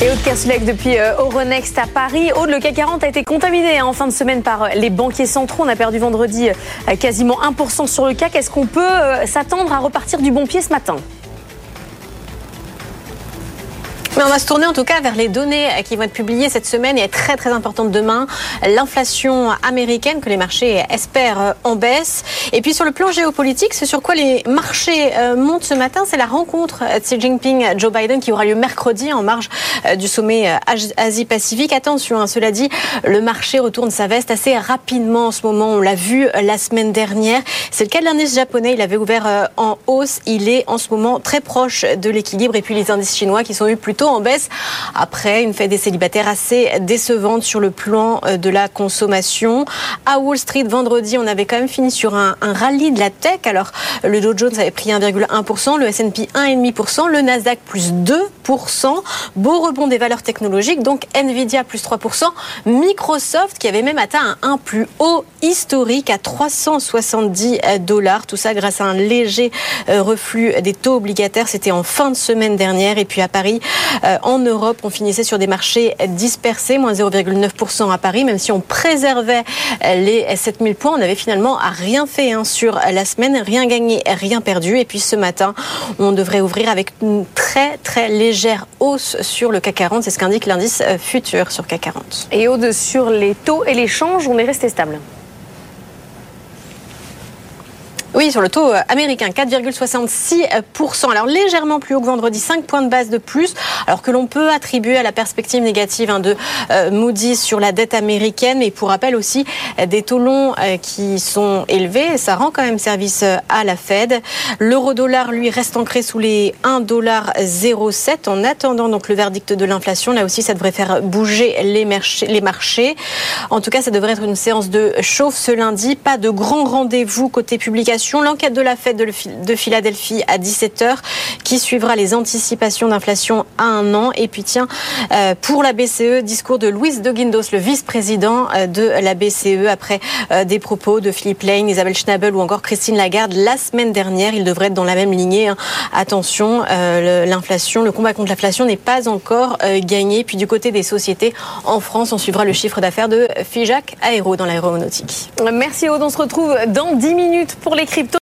Et Aude Kersulek depuis euh, Euronext à Paris. Aude, le CAC 40 a été contaminé hein, en fin de semaine par euh, les banquiers centraux. On a perdu vendredi euh, quasiment 1% sur le CAC. Est-ce qu'on peut s'attendre à repartir du bon pied ce matin? Mais on va se tourner en tout cas vers les données qui vont être publiées cette semaine et être très très importantes demain. L'inflation américaine que les marchés espèrent en baisse. Et puis sur le plan géopolitique, c'est sur quoi les marchés montent ce matin, c'est la rencontre de Xi Jinping, Joe Biden qui aura lieu mercredi en marge du sommet euh, Asie-Pacifique. Attention, hein, cela dit, le marché retourne sa veste assez rapidement en ce moment. On l'a vu la semaine dernière. C'est le cas de l'indice japonais. Il avait ouvert en hausse. Il est en ce moment très proche de l'équilibre. Et puis les indices chinois qui sont eu plutôt en baisse après une fête des célibataires assez décevante sur le plan euh, de la consommation. À Wall Street, vendredi, on avait quand même fini sur un, rallye de la tech. Alors, le Dow Jones avait pris 1,1%, le S&P 1,5%, le Nasdaq plus 2%. Beau rebond des valeurs technologiques, donc Nvidia plus 3%, Microsoft qui avait même atteint un, plus haut historique à 370 dollars. Tout ça grâce à un léger euh, reflux des taux obligataires. C'était en fin de semaine dernière. Et puis à Paris, euh, en Europe, on finissait sur des marchés dispersés, moins 0,9% à Paris, même si on préservait les 7000 points. On avait finalement rien fait hein, sur la semaine, rien gagné, rien perdu. Et puis ce matin, on devrait ouvrir avec une très très légère hausse sur le CAC 40. C'est ce qu'indique l'indice futur sur CAC 40. Et au sur les taux et les changes, on est resté stable. Oui, sur le taux euh, américain, 4,66%. Alors légèrement plus haut que vendredi, 5 points de base de plus, alors que l'on peut attribuer à la perspective négative de euh, Moody's sur la dette américaine, mais pour rappel aussi des taux longs euh, qui sont élevés, ça rend quand même service à la Fed. L'euro-dollar, lui, reste ancré sous les 1,07 en attendant donc le verdict de l'inflation. Là aussi, ça devrait faire bouger les. Les marchés. En tout cas, ça devrait être une séance de chauffe ce lundi. Pas de grand rendez-vous côté publication l'enquête de la Fed de Philadelphie à 17h qui suivra les anticipations d'inflation à un an. Et puis tiens, euh, pour la BCE, discours de Luis de Guindos, le vice-président euh, de la BCE, après euh, des propos de Philippe Lane, Isabelle Schnabel ou encore Christine Lagarde la semaine dernière. Il devrait être dans la même lignée. Hein. Attention, l'inflation, le combat contre l'inflation n'est pas encore gagné. Puis du côté des sociétés, en France, on suivra le chiffre d'affaires de Fijac Aéro dans l'aéronautique. Merci Aude, on se retrouve dans 10 minutes pour les